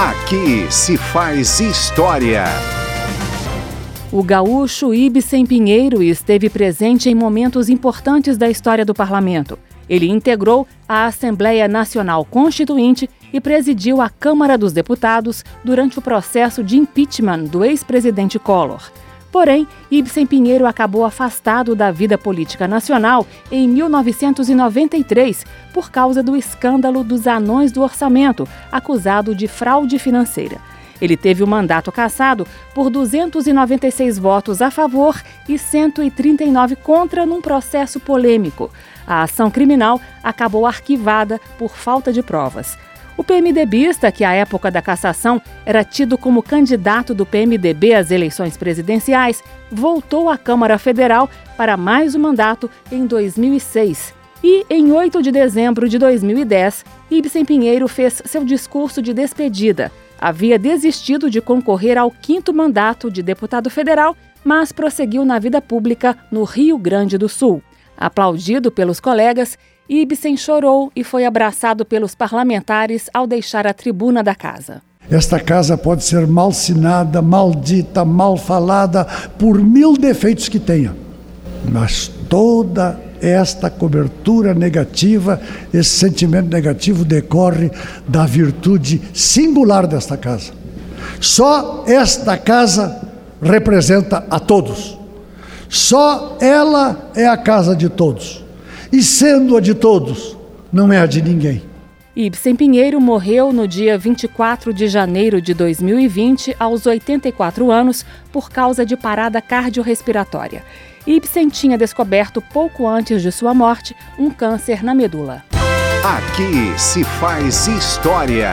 Aqui se faz história. O gaúcho Ibsen Pinheiro esteve presente em momentos importantes da história do parlamento. Ele integrou a Assembleia Nacional Constituinte e presidiu a Câmara dos Deputados durante o processo de impeachment do ex-presidente Collor. Porém, Ibsen Pinheiro acabou afastado da vida política nacional em 1993 por causa do escândalo dos anões do orçamento, acusado de fraude financeira. Ele teve o mandato cassado por 296 votos a favor e 139 contra num processo polêmico. A ação criminal acabou arquivada por falta de provas. O PMDBista, que à época da cassação era tido como candidato do PMDB às eleições presidenciais, voltou à Câmara Federal para mais um mandato em 2006. E, em 8 de dezembro de 2010, Ibsen Pinheiro fez seu discurso de despedida. Havia desistido de concorrer ao quinto mandato de deputado federal, mas prosseguiu na vida pública no Rio Grande do Sul. Aplaudido pelos colegas, Ibsen chorou e foi abraçado pelos parlamentares ao deixar a tribuna da casa. Esta casa pode ser malsinada, maldita, mal falada, por mil defeitos que tenha, mas toda esta cobertura negativa, esse sentimento negativo decorre da virtude singular desta casa. Só esta casa representa a todos. Só ela é a casa de todos e sendo a de todos, não é a de ninguém. Ibsen Pinheiro morreu no dia 24 de janeiro de 2020, aos 84 anos, por causa de parada cardiorrespiratória. Ibsen tinha descoberto pouco antes de sua morte um câncer na medula. Aqui se faz história.